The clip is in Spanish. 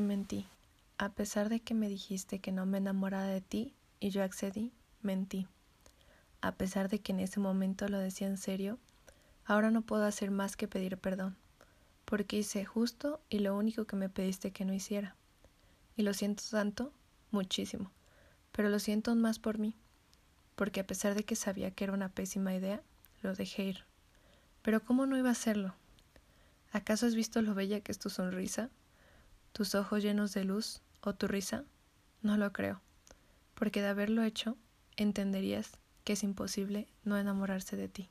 Mentí. A pesar de que me dijiste que no me enamorara de ti y yo accedí, mentí. A pesar de que en ese momento lo decía en serio, ahora no puedo hacer más que pedir perdón, porque hice justo y lo único que me pediste que no hiciera. Y lo siento tanto, muchísimo, pero lo siento más por mí, porque a pesar de que sabía que era una pésima idea, lo dejé ir. Pero ¿cómo no iba a hacerlo? ¿Acaso has visto lo bella que es tu sonrisa? ¿Tus ojos llenos de luz o tu risa? No lo creo, porque de haberlo hecho, entenderías que es imposible no enamorarse de ti.